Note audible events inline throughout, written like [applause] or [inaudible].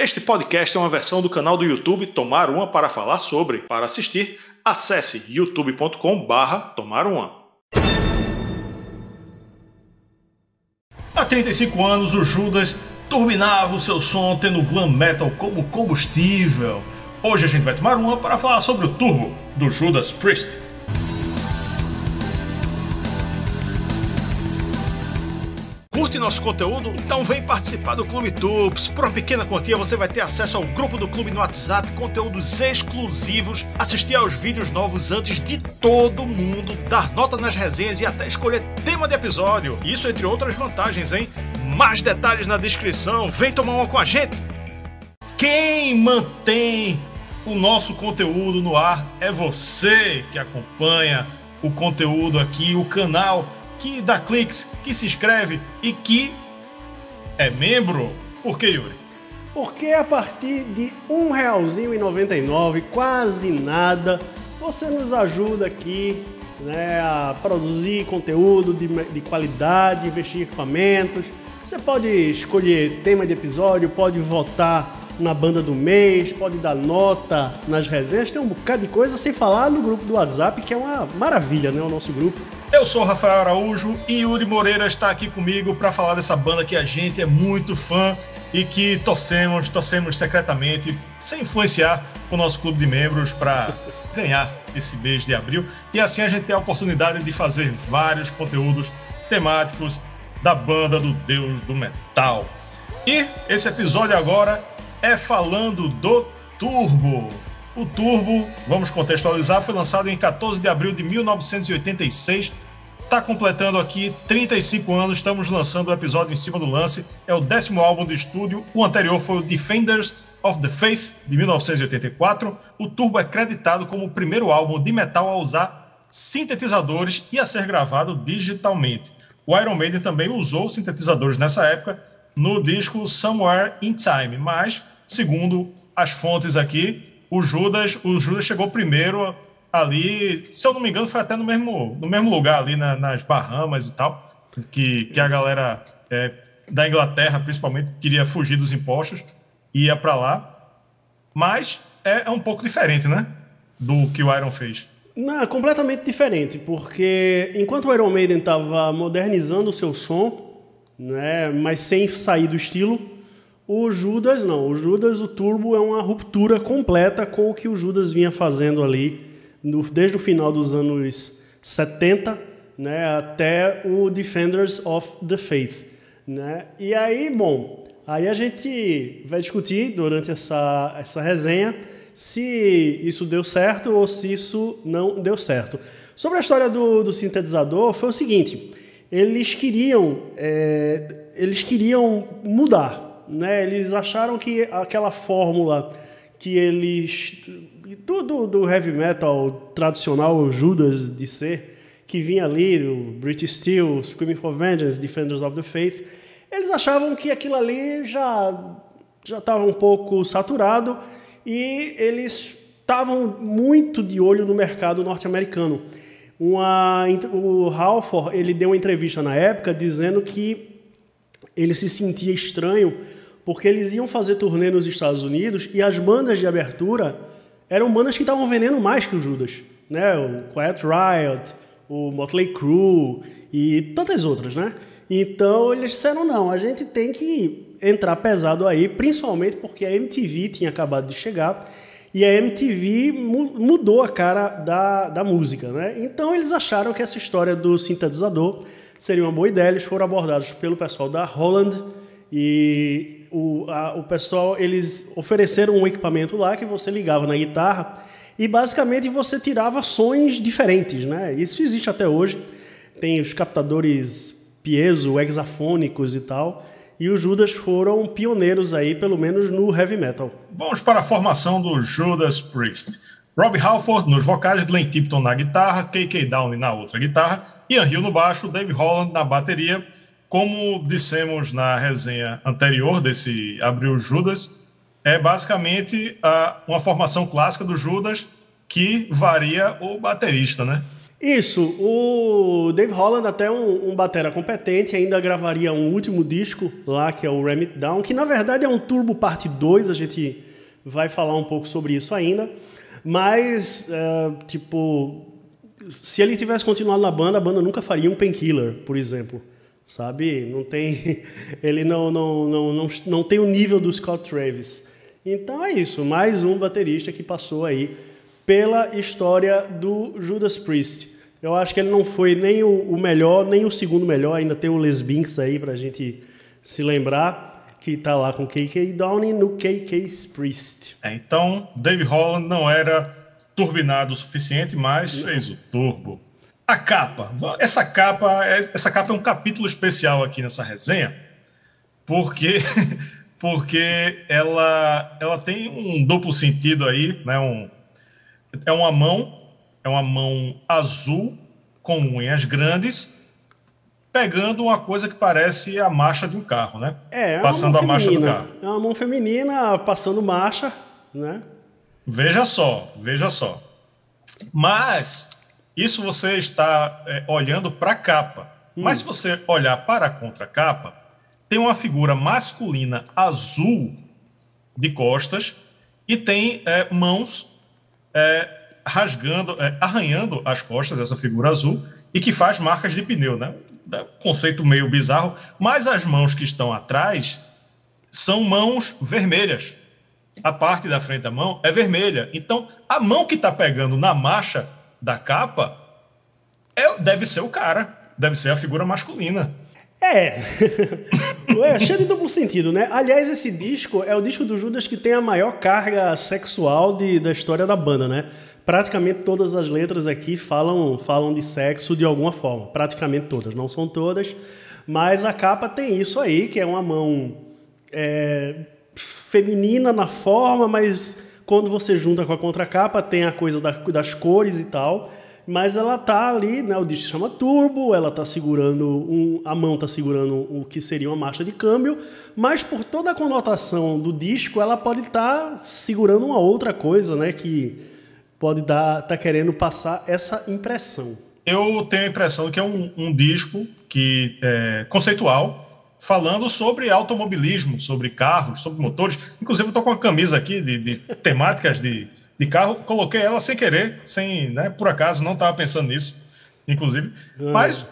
Este podcast é uma versão do canal do YouTube Tomar Uma para falar sobre. Para assistir, acesse youtube.com/barra Tomar Uma. Há 35 anos, o Judas turbinava o seu som tendo glam metal como combustível. Hoje a gente vai tomar uma para falar sobre o turbo do Judas Priest. Nosso conteúdo? Então vem participar do Clube Tubes. Por uma pequena quantia você vai ter acesso ao grupo do clube no WhatsApp, conteúdos exclusivos, assistir aos vídeos novos antes de todo mundo, dar nota nas resenhas e até escolher tema de episódio. Isso entre outras vantagens, hein? Mais detalhes na descrição. Vem tomar uma com a gente. Quem mantém o nosso conteúdo no ar é você que acompanha o conteúdo aqui, o canal que dá cliques, que se inscreve e que é membro. Por que, Yuri? Porque a partir de um realzinho e 99, quase nada, você nos ajuda aqui né, a produzir conteúdo de, de qualidade, investir em equipamentos. Você pode escolher tema de episódio, pode votar na banda do mês, pode dar nota nas resenhas, tem um bocado de coisa, sem falar no grupo do WhatsApp, que é uma maravilha, né? O nosso grupo. Eu sou Rafael Araújo e Yuri Moreira está aqui comigo para falar dessa banda que a gente é muito fã e que torcemos, torcemos secretamente, sem influenciar o nosso clube de membros para ganhar esse mês de abril. E assim a gente tem a oportunidade de fazer vários conteúdos temáticos da banda do Deus do Metal. E esse episódio agora é falando do Turbo. O Turbo, vamos contextualizar, foi lançado em 14 de abril de 1986. Está completando aqui 35 anos, estamos lançando o episódio em cima do lance. É o décimo álbum de estúdio. O anterior foi o Defenders of the Faith, de 1984. O Turbo é creditado como o primeiro álbum de metal a usar sintetizadores e a ser gravado digitalmente. O Iron Maiden também usou sintetizadores nessa época no disco Somewhere in Time, mas, segundo as fontes aqui, o Judas, o Judas chegou primeiro ali, se eu não me engano, foi até no mesmo, no mesmo lugar ali na, nas Bahamas e tal, que, que a galera é, da Inglaterra, principalmente, queria fugir dos impostos, ia para lá. Mas é, é, um pouco diferente, né? Do que o Iron fez. Não, é completamente diferente, porque enquanto o Iron Maiden estava modernizando o seu som, né, mas sem sair do estilo, o Judas não, o Judas, o Turbo é uma ruptura completa com o que o Judas vinha fazendo ali no, desde o final dos anos 70 né, até o Defenders of the Faith. Né? E aí, bom, aí a gente vai discutir durante essa, essa resenha se isso deu certo ou se isso não deu certo. Sobre a história do, do sintetizador, foi o seguinte: eles queriam, é, eles queriam mudar né? Eles acharam que aquela fórmula que eles do, do, do heavy metal tradicional Judas de ser que vinha ali o British Steel, Screaming for Vengeance, Defenders of the Faith, eles achavam que aquilo ali já já estava um pouco saturado e eles estavam muito de olho no mercado norte-americano. Uma, o Halford ele deu uma entrevista na época dizendo que ele se sentia estranho porque eles iam fazer turnê nos Estados Unidos e as bandas de abertura eram bandas que estavam vendendo mais que o Judas, né? O Quiet Riot, o Motley Crue e tantas outras, né? Então eles disseram não, a gente tem que entrar pesado aí, principalmente porque a MTV tinha acabado de chegar e a MTV mudou a cara da, da música, né? Então eles acharam que essa história do sintetizador seria uma boa ideia, eles foram abordados pelo pessoal da Holland e o, a, o pessoal, eles ofereceram um equipamento lá que você ligava na guitarra e basicamente você tirava sons diferentes, né? Isso existe até hoje. Tem os captadores piezo, hexafônicos e tal. E os Judas foram pioneiros aí, pelo menos no heavy metal. Vamos para a formação do Judas Priest. Rob Halford nos vocais, Glenn Tipton na guitarra, KK Downey na outra guitarra, Ian Hill no baixo, Dave Holland na bateria como dissemos na resenha anterior desse Abril Judas, é basicamente a, uma formação clássica do Judas que varia o baterista, né? Isso, o Dave Holland, até um, um batera competente, ainda gravaria um último disco lá, que é o Ram It Down, que na verdade é um Turbo Parte 2, a gente vai falar um pouco sobre isso ainda. Mas, uh, tipo, se ele tivesse continuado na banda, a banda nunca faria um Painkiller, por exemplo. Sabe? Não tem. [laughs] Ele não, não, não, não, não tem o nível do Scott Travis. Então é isso, mais um baterista que passou aí pela história do Judas Priest. Eu acho que ele não foi nem o, o melhor, nem o segundo melhor, ainda tem o Les Binks aí pra gente se lembrar, que tá lá com KK Downing no KK Priest. É, então, Dave Holland não era turbinado o suficiente, mas não. fez o turbo. A capa. Essa capa, essa capa é um capítulo especial aqui nessa resenha, porque [laughs] porque ela ela tem um duplo sentido aí, né? Um, é uma mão, é uma mão azul com unhas grandes, pegando uma coisa que parece a marcha de um carro, né? É, é passando a marcha do carro. É uma mão feminina passando marcha, né? Veja só, veja só. Mas isso você está é, olhando para a capa. Hum. Mas se você olhar para a contracapa, tem uma figura masculina azul de costas e tem é, mãos é, rasgando, é, arranhando as costas dessa figura azul e que faz marcas de pneu, né? Conceito meio bizarro, mas as mãos que estão atrás são mãos vermelhas. A parte da frente da mão é vermelha. Então, a mão que está pegando na marcha da capa é, deve ser o cara, deve ser a figura masculina. É. [laughs] é cheio de duplo sentido, né? Aliás, esse disco é o disco do Judas que tem a maior carga sexual de, da história da banda, né? Praticamente todas as letras aqui falam, falam de sexo de alguma forma. Praticamente todas, não são todas. Mas a capa tem isso aí, que é uma mão é, feminina na forma, mas quando você junta com a contracapa tem a coisa da, das cores e tal mas ela tá ali, né, o disco chama turbo, ela tá segurando um, a mão tá segurando o que seria uma marcha de câmbio, mas por toda a conotação do disco, ela pode estar tá segurando uma outra coisa, né, que pode dar tá querendo passar essa impressão. Eu tenho a impressão que é um, um disco que é conceitual, falando sobre automobilismo, sobre carros, sobre motores. Inclusive, eu tô com uma camisa aqui de, de temáticas de de carro, coloquei ela sem querer, sem, né, por acaso, não estava pensando nisso, inclusive. Ah. Mas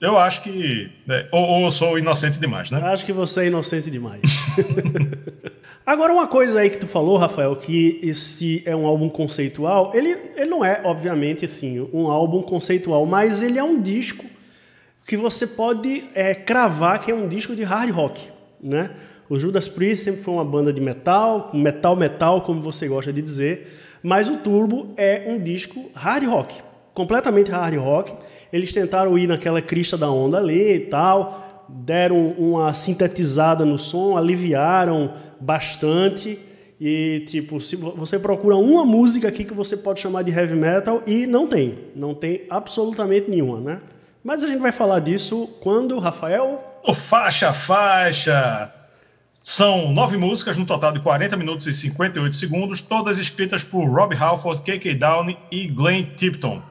eu acho que. Né, ou, ou eu sou inocente demais, né? Acho que você é inocente demais. [laughs] Agora, uma coisa aí que tu falou, Rafael, que esse é um álbum conceitual, ele, ele não é, obviamente, assim, um álbum conceitual, mas ele é um disco que você pode é, cravar que é um disco de hard rock, né? O Judas Priest sempre foi uma banda de metal, metal metal, como você gosta de dizer, mas o Turbo é um disco hard rock, completamente hard rock. Eles tentaram ir naquela crista da onda ali e tal, deram uma sintetizada no som, aliviaram bastante. E, tipo, se você procura uma música aqui que você pode chamar de heavy metal e não tem. Não tem absolutamente nenhuma, né? Mas a gente vai falar disso quando, Rafael? O faixa, faixa! São nove músicas, no total de 40 minutos e 58 segundos, todas escritas por Rob Halford, K.K. Downey e Glenn Tipton.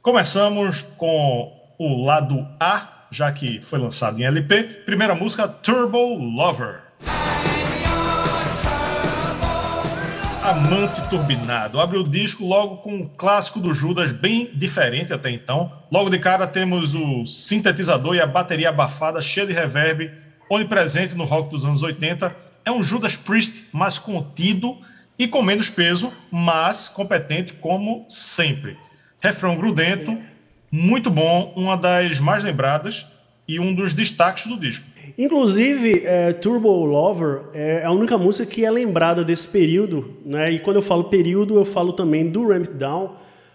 Começamos com o lado A, já que foi lançado em LP. Primeira música, Turbo Lover. Amante Turbinado. Abre o disco logo com um clássico do Judas, bem diferente até então. Logo de cara temos o sintetizador e a bateria abafada, cheia de reverb onipresente no rock dos anos 80. É um Judas Priest mais contido e com menos peso, mas competente como sempre. Refrão grudento, muito bom, uma das mais lembradas e um dos destaques do disco. Inclusive, é, Turbo Lover é a única música que é lembrada desse período, né? E quando eu falo período, eu falo também do Ramp Down,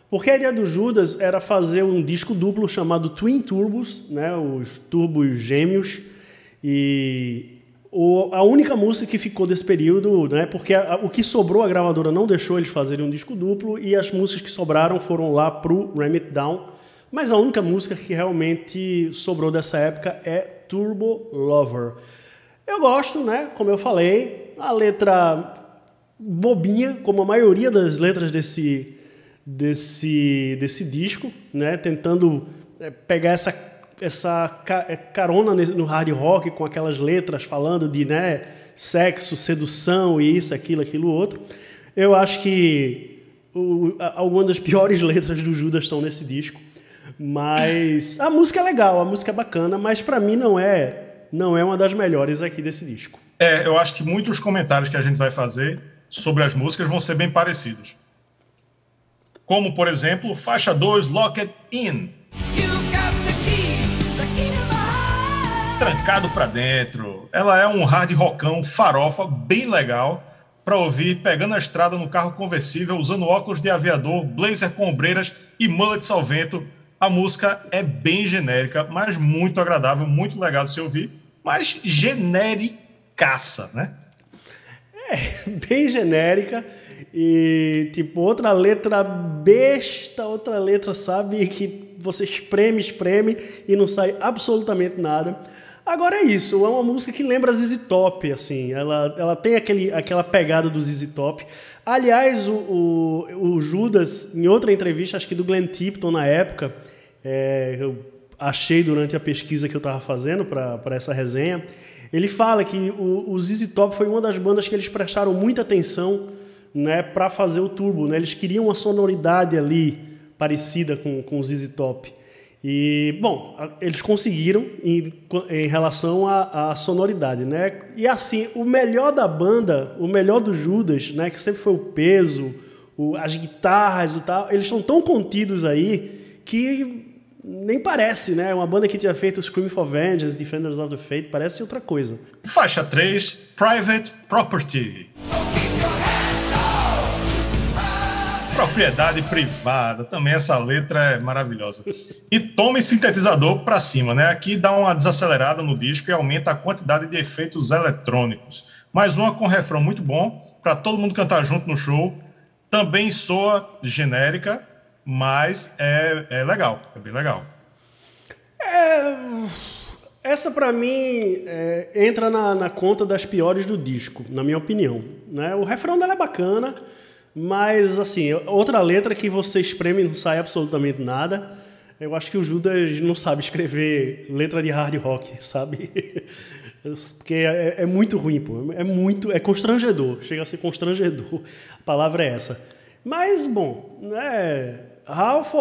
porque a ideia do Judas era fazer um disco duplo chamado Twin Turbos, né? Os turbos gêmeos, e o, a única música que ficou desse período, né, porque a, o que sobrou a gravadora não deixou eles fazerem um disco duplo e as músicas que sobraram foram lá pro Ram It Down. Mas a única música que realmente sobrou dessa época é Turbo Lover. Eu gosto, né? Como eu falei, a letra bobinha, como a maioria das letras desse, desse, desse disco, né? Tentando é, pegar essa, essa é, carona no hard rock com aquelas letras falando de né, sexo, sedução e isso, aquilo, aquilo, outro. Eu acho que o, algumas das piores [laughs] letras do Judas estão nesse disco. Mas a música é legal, a música é bacana, mas para mim não é não é uma das melhores aqui desse disco. É, eu acho que muitos comentários que a gente vai fazer sobre as músicas vão ser bem parecidos. Como, por exemplo, faixa 2, Lock It In. Trancado para dentro. Ela é um hard rockão farofa bem legal para ouvir pegando a estrada no carro conversível, usando óculos de aviador, blazer com ombreiras e mullets ao vento. A música é bem genérica, mas muito agradável, muito legal de se ouvir, mas genericaça, né? É, [laughs] bem genérica e tipo outra letra besta, outra letra, sabe, que você espreme, espreme e não sai absolutamente nada. Agora é isso, é uma música que lembra ZZ Top, assim, ela, ela tem aquele, aquela pegada do ZZ Top. Aliás, o, o, o Judas, em outra entrevista, acho que do Glenn Tipton na época, é, eu achei durante a pesquisa que eu estava fazendo para essa resenha, ele fala que o, o ZZ Top foi uma das bandas que eles prestaram muita atenção né, para fazer o turbo. Né? Eles queriam uma sonoridade ali parecida com, com o ZZ Top. E, bom, eles conseguiram em, em relação à, sonoridade, né? E assim, o melhor da banda, o melhor do Judas, né? Que sempre foi o peso, o, as guitarras e tal, eles estão tão contidos aí que nem parece, né? Uma banda que tinha feito Scream for Vengeance, Defenders of the Fate, parece outra coisa. Faixa 3, Private Property. propriedade privada. Também essa letra é maravilhosa. E tome sintetizador para cima, né? Aqui dá uma desacelerada no disco e aumenta a quantidade de efeitos eletrônicos. Mais uma com refrão muito bom para todo mundo cantar junto no show. Também soa genérica, mas é, é legal, é bem legal. É, essa para mim é, entra na, na, conta das piores do disco, na minha opinião. Né? O refrão dela é bacana. Mas, assim, outra letra que você espreme e não sai absolutamente nada. Eu acho que o Judas não sabe escrever letra de hard rock, [laughs] sabe? Porque é, é, muito ruim, pô. É muito. É constrangedor. Chega a ser constrangedor. A palavra é essa. Mas, bom, né? Ralph,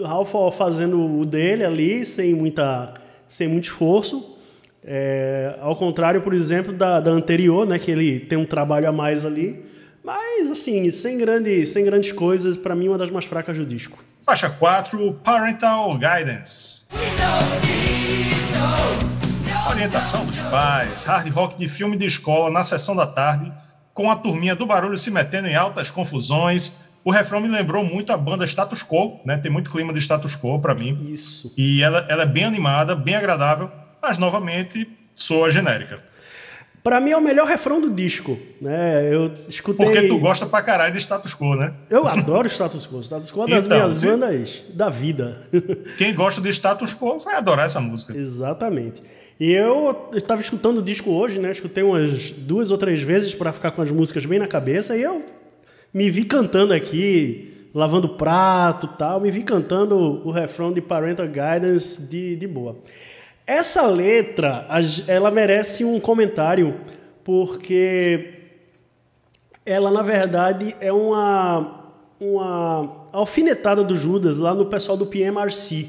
Ralph fazendo o dele ali, sem, muita, sem muito esforço. É, ao contrário, por exemplo, da, da anterior, né? Que ele tem um trabalho a mais ali. Mas, assim, sem, grande, sem grandes coisas, para mim, uma das mais fracas do disco. Faixa 4, Parental Guidance. Orientação dos pais, hard rock de filme de escola na sessão da tarde, com a turminha do barulho se metendo em altas confusões. O refrão me lembrou muito a banda Status Quo, né? Tem muito clima de Status Quo para mim. Isso. E ela, ela é bem animada, bem agradável, mas novamente soa genérica. Para mim é o melhor refrão do disco, né? Eu escutei. Porque tu gosta pra caralho de status quo, né? Eu adoro status quo. Status quo é das então, minhas se... bandas da vida. [laughs] Quem gosta de status quo vai adorar essa música. Exatamente. E eu estava escutando o disco hoje, né? Escutei umas duas ou três vezes para ficar com as músicas bem na cabeça e eu me vi cantando aqui, lavando prato, tal, me vi cantando o refrão de Parental Guidance de, de boa. Essa letra, ela merece um comentário, porque ela, na verdade, é uma, uma alfinetada do Judas lá no pessoal do PMRC,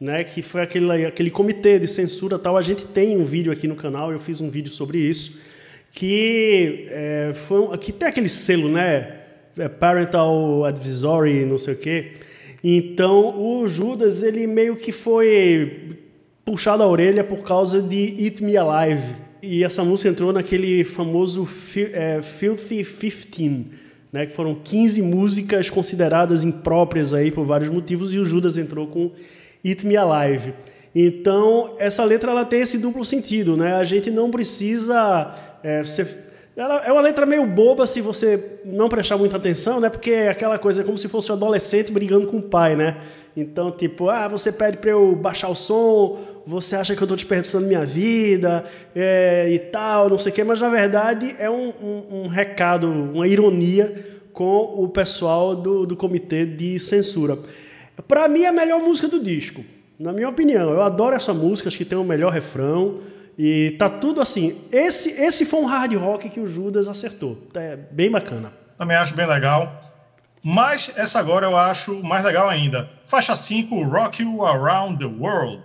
né, que foi aquele, aquele comitê de censura tal. A gente tem um vídeo aqui no canal, eu fiz um vídeo sobre isso, que, é, foi, que tem aquele selo, né, Parental Advisory, não sei o quê. Então, o Judas, ele meio que foi puxado a orelha por causa de Eat Me Alive. E essa música entrou naquele famoso é, Filthy 15, né, que foram 15 músicas consideradas impróprias aí por vários motivos, e o Judas entrou com Eat Me Alive. Então, essa letra ela tem esse duplo sentido. Né? A gente não precisa é, ser ela é uma letra meio boba se você não prestar muita atenção, né? Porque é aquela coisa como se fosse um adolescente brigando com o pai, né? Então, tipo, ah, você pede para eu baixar o som, você acha que eu estou desperdiçando minha vida é, e tal, não sei o quê, mas na verdade é um, um, um recado, uma ironia com o pessoal do, do comitê de censura. Para mim, é a melhor música do disco, na minha opinião. Eu adoro essa música, acho que tem o melhor refrão. E tá tudo assim. Esse, esse foi um hard rock que o Judas acertou. É bem bacana. Também acho bem legal. Mas essa agora eu acho mais legal ainda. Faixa 5, Rock You Around the World.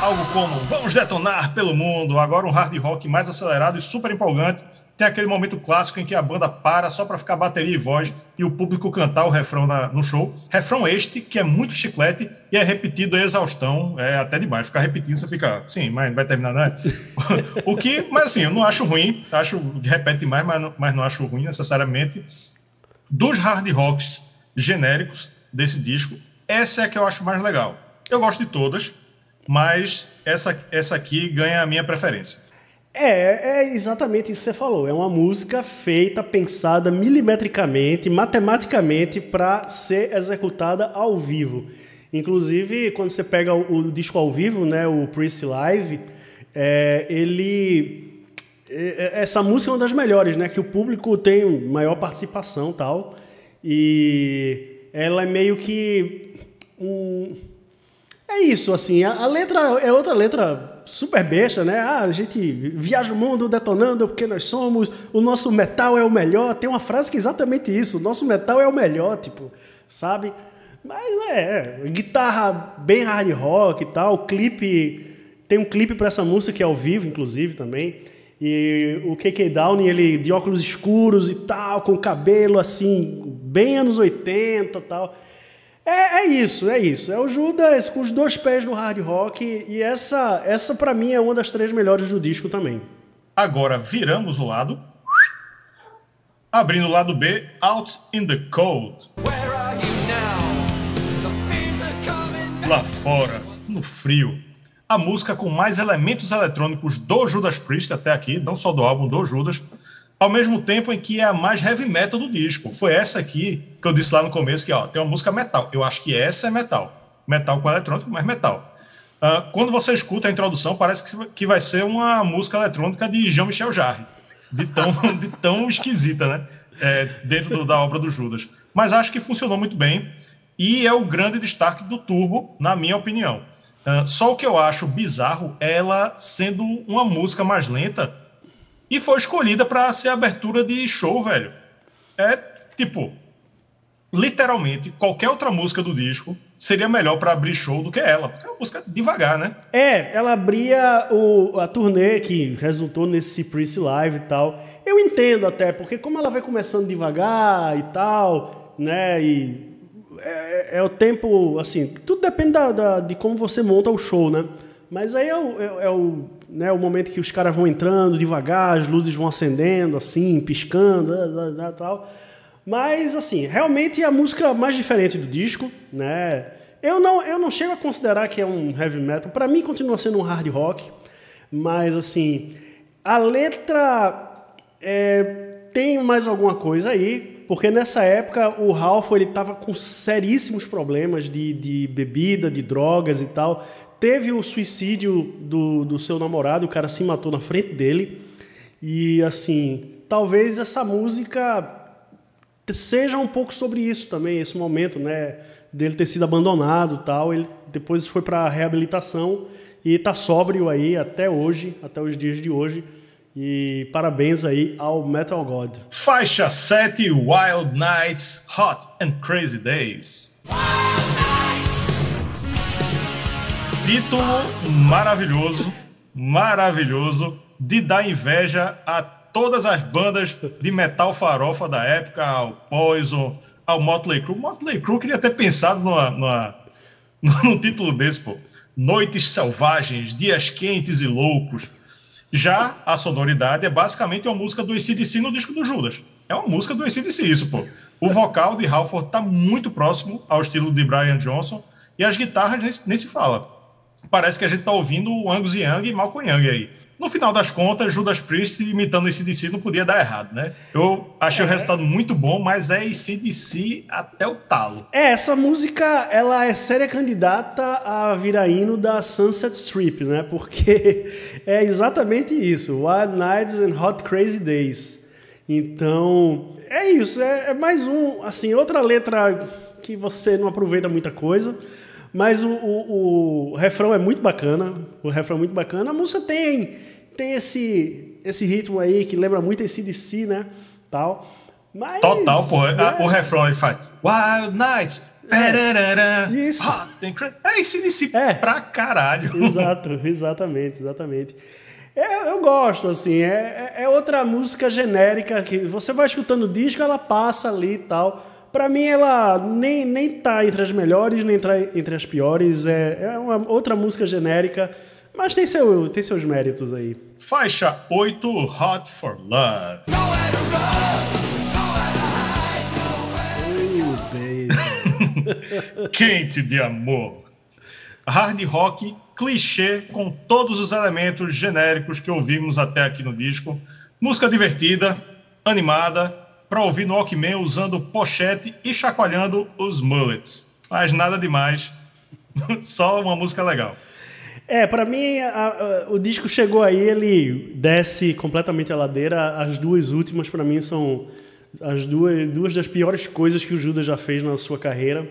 Algo como Vamos detonar pelo mundo. Agora um hard rock mais acelerado e super empolgante tem aquele momento clássico em que a banda para só para ficar bateria e voz e o público cantar o refrão na, no show. Refrão este que é muito chiclete e é repetido a exaustão, é até demais. Ficar repetindo, você fica, sim, mas vai terminar, né? [laughs] o que, mas assim, eu não acho ruim, acho repete mais, mas não, mas não acho ruim necessariamente. Dos hard rocks genéricos desse disco, essa é a que eu acho mais legal. Eu gosto de todas, mas essa, essa aqui ganha a minha preferência. É, é exatamente isso que você falou. É uma música feita, pensada milimetricamente, matematicamente para ser executada ao vivo. Inclusive, quando você pega o, o disco ao vivo, né, o Priest Live, é, ele é, é, essa música é uma das melhores, né? Que o público tem maior participação tal. E ela é meio que um. É isso, assim. A, a letra é outra letra super besta, né? Ah, a gente viaja o mundo detonando porque nós somos, o nosso metal é o melhor. Tem uma frase que é exatamente isso: o nosso metal é o melhor, tipo, sabe? Mas é, é guitarra bem hard rock e tal, clipe. Tem um clipe para essa música que é ao vivo, inclusive, também. E o KK Downey, ele de óculos escuros e tal, com cabelo assim, bem anos 80 e tal. É, é, isso, é isso. É o Judas com os dois pés no hard rock e essa, essa para mim é uma das três melhores do disco também. Agora viramos o lado, abrindo o lado B, Out in the Cold. Lá fora, no frio, a música com mais elementos eletrônicos do Judas Priest até aqui, não só do álbum do Judas, ao mesmo tempo em que é a mais heavy metal do disco. Foi essa aqui que eu disse lá no começo, que ó, tem uma música metal. Eu acho que essa é metal. Metal com eletrônico, mas metal. Uh, quando você escuta a introdução, parece que vai ser uma música eletrônica de Jean-Michel Jarre. De tão, [laughs] de tão esquisita, né? É, dentro do, da obra do Judas. Mas acho que funcionou muito bem. E é o grande destaque do Turbo, na minha opinião. Uh, só o que eu acho bizarro é ela sendo uma música mais lenta e foi escolhida para ser abertura de show, velho. É tipo, literalmente, qualquer outra música do disco seria melhor para abrir show do que ela, porque é uma música devagar, né? É, ela abria o, a turnê que resultou nesse Priest Live e tal. Eu entendo até, porque como ela vai começando devagar e tal, né, e é, é o tempo, assim, tudo depende da, da, de como você monta o show, né? Mas aí é o, é, é o, né, o momento que os caras vão entrando devagar, as luzes vão acendendo, assim, piscando, tal. Mas, assim, realmente é a música mais diferente do disco, né? Eu não, eu não chego a considerar que é um heavy metal. Para mim, continua sendo um hard rock. Mas, assim, a letra é, tem mais alguma coisa aí. Porque nessa época o Ralph ele estava com seríssimos problemas de, de bebida, de drogas e tal teve o suicídio do, do seu namorado, o cara se matou na frente dele. E assim, talvez essa música seja um pouco sobre isso também, esse momento, né, dele ter sido abandonado, tal. Ele depois foi para reabilitação e está sóbrio aí até hoje, até os dias de hoje. E parabéns aí ao Metal God. Faixa 7 Wild Nights, Hot and Crazy Days. Título maravilhoso, maravilhoso, de dar inveja a todas as bandas de metal farofa da época, ao Poison, ao Motley Crue. Motley Crue queria ter pensado numa, numa, [laughs] num título desse, pô. Noites selvagens, dias quentes e loucos. Já a sonoridade é basicamente uma música do ACDC no disco do Judas. É uma música do ACDC, isso, pô. O vocal de Halford está muito próximo ao estilo de Brian Johnson e as guitarras nem, nem se fala parece que a gente está ouvindo o Angus Young e Malcolm Young aí. No final das contas, Judas Priest imitando esse DC não podia dar errado, né? Eu achei é. o resultado muito bom, mas é CDC até o talo. É, essa música, ela é séria candidata a virar hino da Sunset Strip, né? Porque [laughs] é exatamente isso, Wild Nights and Hot Crazy Days. Então, é isso. É, é mais um, assim, outra letra que você não aproveita muita coisa. Mas o, o, o, refrão é muito bacana. O refrão é muito bacana. A música tem, tem esse, esse ritmo aí que lembra muito esse DC, né? Tal. Mas, Total, pô. É... O refrão ele faz Wild Nights. É, isso. É esse DC é. pra caralho. Exato, [laughs] exatamente, exatamente. É, eu gosto, assim, é, é, é outra música genérica que você vai escutando o disco, ela passa ali e tal. Pra mim, ela nem, nem tá entre as melhores, nem tá entre as piores. É, é uma outra música genérica, mas tem, seu, tem seus méritos aí. Faixa 8, Hot for Love. [laughs] Quente de amor. Hard rock clichê com todos os elementos genéricos que ouvimos até aqui no disco. Música divertida, animada, para ouvir no Walkman usando pochete e chacoalhando os mullets. Mas nada demais, [laughs] só uma música legal. É, para mim a, a, o disco chegou aí, ele desce completamente a ladeira. As duas últimas para mim são as duas, duas das piores coisas que o Judas já fez na sua carreira.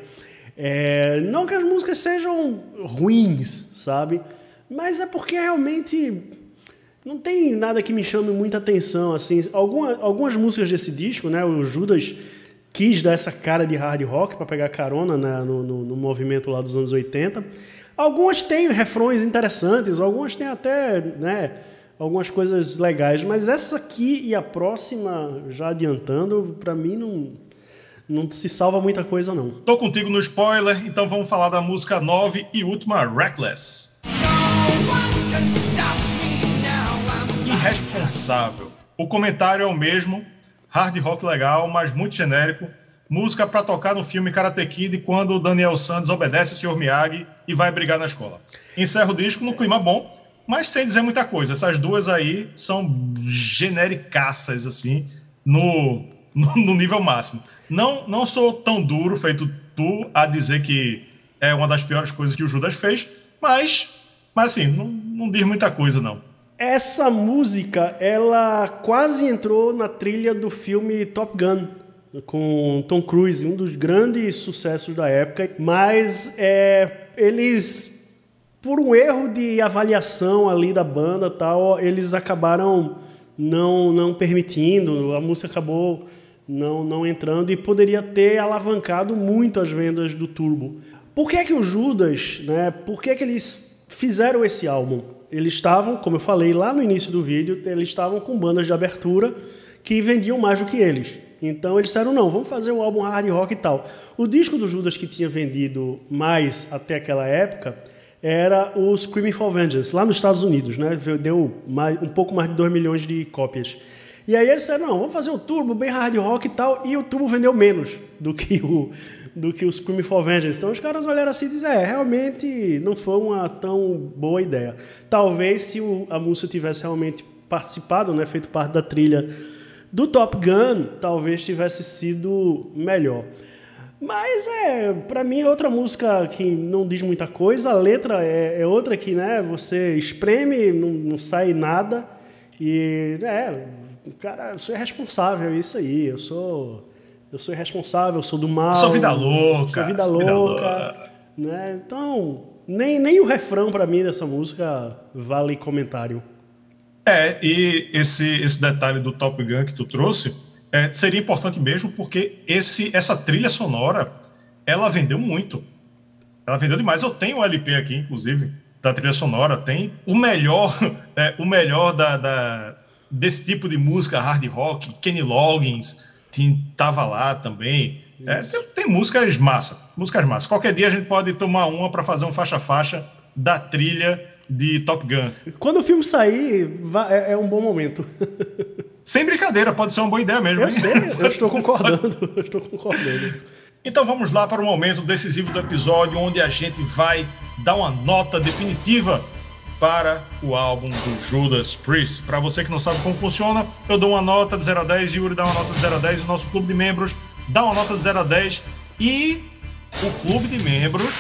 É, não que as músicas sejam ruins, sabe? Mas é porque realmente não tem nada que me chame muita atenção. Assim, Alguma, algumas músicas desse disco, né? O Judas quis dar essa cara de hard rock para pegar carona né, no, no, no, movimento lá dos anos 80. Algumas têm refrões interessantes, algumas têm até né, algumas coisas legais, mas essa aqui e a próxima, já adiantando, para mim não, não se salva muita coisa, não. Tô contigo no spoiler, então vamos falar da música 9 e última, Reckless. Irresponsável. O comentário é o mesmo, hard rock legal, mas muito genérico. Música para tocar no filme Karate Kid quando o Daniel Santos obedece o Sr. Miyagi e vai brigar na escola. Encerra o disco no clima bom, mas sem dizer muita coisa. Essas duas aí são genericaças, assim, no, no, no nível máximo. Não, não sou tão duro feito tu a dizer que é uma das piores coisas que o Judas fez, mas, mas assim, não, não diz muita coisa, não. Essa música, ela quase entrou na trilha do filme Top Gun, com Tom Cruise, um dos grandes sucessos da época, mas é, eles, por um erro de avaliação ali da banda tal, eles acabaram não, não permitindo, a música acabou não, não entrando e poderia ter alavancado muito as vendas do Turbo. Por que é que o Judas, né, por que é que eles fizeram esse álbum? Eles estavam, como eu falei lá no início do vídeo, eles estavam com bandas de abertura que vendiam mais do que eles. Então eles disseram, não, vamos fazer um álbum hard rock e tal. O disco do Judas que tinha vendido mais até aquela época era o Screaming for Vengeance, lá nos Estados Unidos, né? Deu mais, um pouco mais de 2 milhões de cópias. E aí eles disseram, não, vamos fazer um turbo bem hard rock e tal, e o turbo vendeu menos do que o do que o Scream for Vengeance. Então os caras olharam assim e disseram, é, realmente não foi uma tão boa ideia. Talvez se o, a música tivesse realmente participado, né, feito parte da trilha do Top Gun, talvez tivesse sido melhor. Mas é, para mim é outra música que não diz muita coisa, a letra é, é outra que, né, você espreme, não, não sai nada, e é, cara, eu sou irresponsável, é isso aí. Eu sou. Eu sou irresponsável, eu sou do mal. Sou vida louca. Sou vida sou louca. Vida. Né? Então, nem, nem o refrão para mim dessa música vale comentário. É, e esse, esse detalhe do Top Gun que tu trouxe é, seria importante mesmo porque esse, essa trilha sonora ela vendeu muito. Ela vendeu demais. Eu tenho um LP aqui, inclusive, da trilha sonora. Tem o melhor, [laughs] é, o melhor da, da, desse tipo de música hard rock, Kenny Loggins tava lá também. É, tem, tem, músicas massa, músicas massa. Qualquer dia a gente pode tomar uma para fazer um faixa-faixa da trilha de Top Gun. Quando o filme sair, é, é um bom momento. [laughs] Sem brincadeira, pode ser uma boa ideia mesmo. Eu sei, eu estou concordando, eu estou concordando. Então vamos lá para o momento decisivo do episódio, onde a gente vai dar uma nota definitiva para o álbum do Judas Priest. Para você que não sabe como funciona, eu dou uma nota de 0 a 10, Yuri dá uma nota de 0 a 10, o nosso clube de membros dá uma nota de 0 a 10 e o clube de membros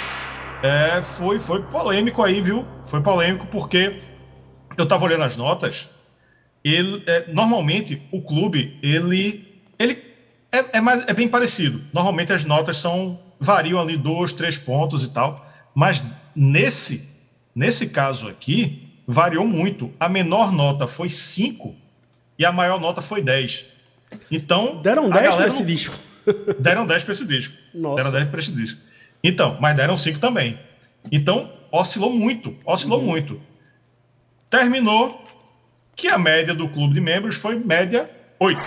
é, foi, foi polêmico aí, viu? Foi polêmico porque eu estava olhando as notas ele, é, normalmente o clube ele, ele é, é, mais, é bem parecido. Normalmente as notas são variam ali dois, três pontos e tal, mas nesse nesse caso aqui variou muito. A menor nota foi 5 e a maior nota foi 10. Então. Deram 10 para esse disco. [laughs] Deram 10 para esse disco. Nossa. Deram 10 para esse disco. Então, mas deram 5 também. Então, oscilou muito. Oscilou uhum. muito. Terminou que a média do clube de membros foi média 8.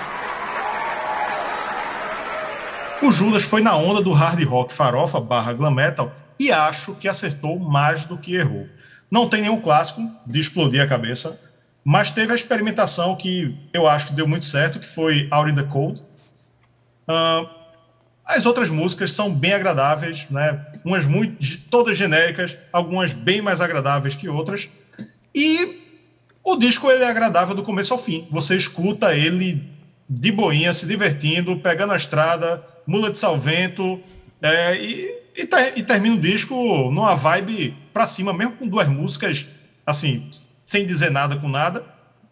O Judas foi na onda do hard rock farofa barra glam metal e acho que acertou mais do que errou. Não tem nenhum clássico de explodir a cabeça, mas teve a experimentação que eu acho que deu muito certo, que foi Out in the Cold. Uh, as outras músicas são bem agradáveis, né? Umas muito, todas genéricas, algumas bem mais agradáveis que outras. E o disco ele é agradável do começo ao fim. Você escuta ele de boinha, se divertindo, pegando a estrada, mula de salvento, é, e, e, ter, e termina o disco numa vibe pra cima, mesmo com duas músicas, assim, sem dizer nada com nada,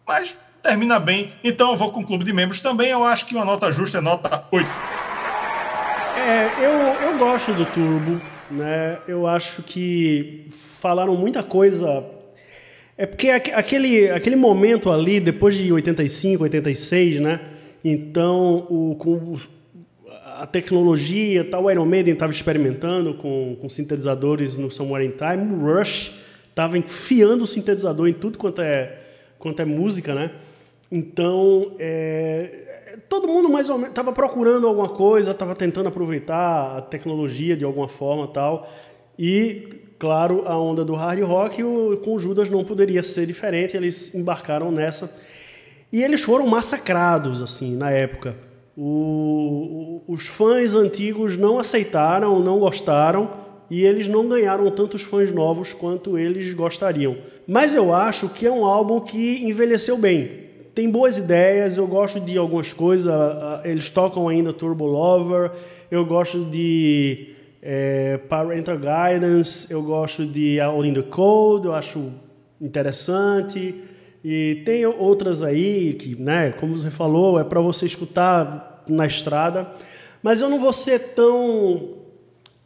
mas termina bem. Então eu vou com o clube de membros também. Eu acho que uma nota justa é nota 8. É, eu, eu gosto do Turbo, né? Eu acho que falaram muita coisa. É porque aquele, aquele momento ali, depois de 85, 86, né? Então, o, com a tecnologia, tal, o Iron Maiden estava experimentando com, com sintetizadores no Somewhere in Time, o Rush estava enfiando o sintetizador em tudo quanto é, quanto é música, né? Então, é, todo mundo mais ou menos estava procurando alguma coisa, estava tentando aproveitar a tecnologia de alguma forma tal. E, claro, a onda do hard rock o, com Judas não poderia ser diferente, eles embarcaram nessa. E eles foram massacrados, assim, na época. O, os fãs antigos não aceitaram, não gostaram, e eles não ganharam tantos fãs novos quanto eles gostariam. Mas eu acho que é um álbum que envelheceu bem. Tem boas ideias, eu gosto de algumas coisas, eles tocam ainda Turbo Lover, eu gosto de é, Parental Guidance, eu gosto de All in the Cold, eu acho interessante. E tem outras aí que, né, como você falou, é para você escutar na estrada. Mas eu não vou ser tão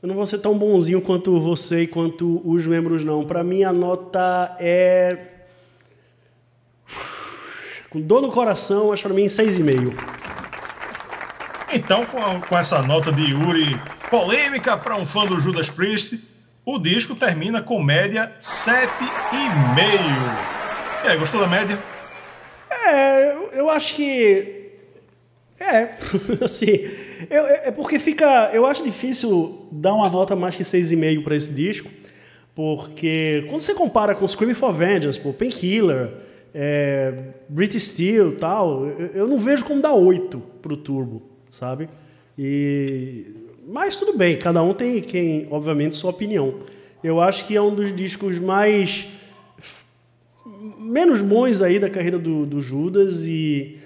eu não vou ser tão bonzinho quanto você e quanto os membros, não. Para mim, a nota é. Com dor no coração, mas para mim, 6,5. Então, com, com essa nota de Yuri polêmica para um fã do Judas Priest, o disco termina com média 7,5. Gostou da média? É, eu acho que é, [laughs] assim, eu, é, é porque fica, eu acho difícil dar uma nota mais que 6,5 para esse disco, porque quando você compara com Screaming for Vengeance, pô, Painkiller, é, British Steel tal, eu, eu, não vejo como dar 8 pro Turbo, sabe? E, mas tudo bem, cada um tem, quem, obviamente, sua opinião. Eu acho que é um dos discos mais menos bons aí da carreira do, do Judas e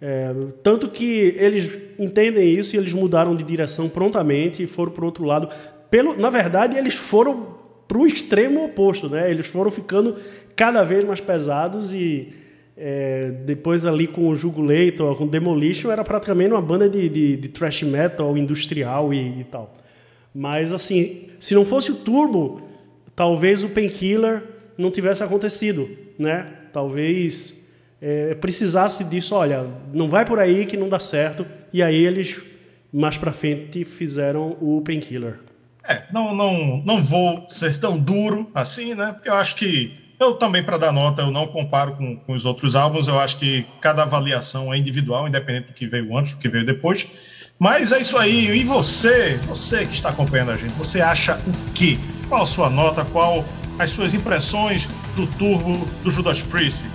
é, tanto que eles entendem isso e eles mudaram de direção prontamente e foram para o outro lado. Pelo, na verdade, eles foram para o extremo oposto, né? Eles foram ficando cada vez mais pesados e é, depois ali com o Jugulator, com Demolition, era praticamente uma banda de, de, de thrash metal industrial e, e, tal. Mas assim, se não fosse o Turbo, talvez o Painkiller não tivesse acontecido, né? Talvez é, precisasse disso, olha, não vai por aí que não dá certo. E aí eles, mais para frente, fizeram o Painkiller. É, não, não, não vou ser tão duro assim, né? Porque eu acho que eu também, para dar nota, eu não comparo com, com, os outros álbuns. Eu acho que cada avaliação é individual, independente do que veio antes, do que veio depois. Mas é isso aí. E você, você que está acompanhando a gente, você acha o quê? Qual a sua nota? Qual as suas impressões do Turbo do Judas Priest?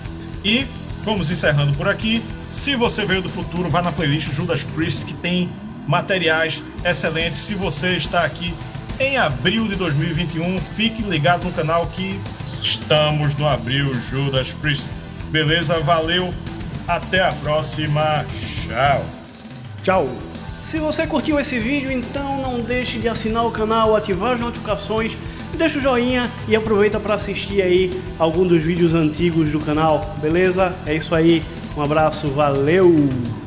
E Vamos encerrando por aqui. Se você veio do futuro, vá na playlist Judas Priest, que tem materiais excelentes. Se você está aqui em abril de 2021, fique ligado no canal que estamos no abril Judas Priest. Beleza? Valeu. Até a próxima. Tchau. Tchau. Se você curtiu esse vídeo, então não deixe de assinar o canal, ativar as notificações deixa o joinha e aproveita para assistir aí algum dos vídeos antigos do canal, beleza? É isso aí, Um abraço, valeu!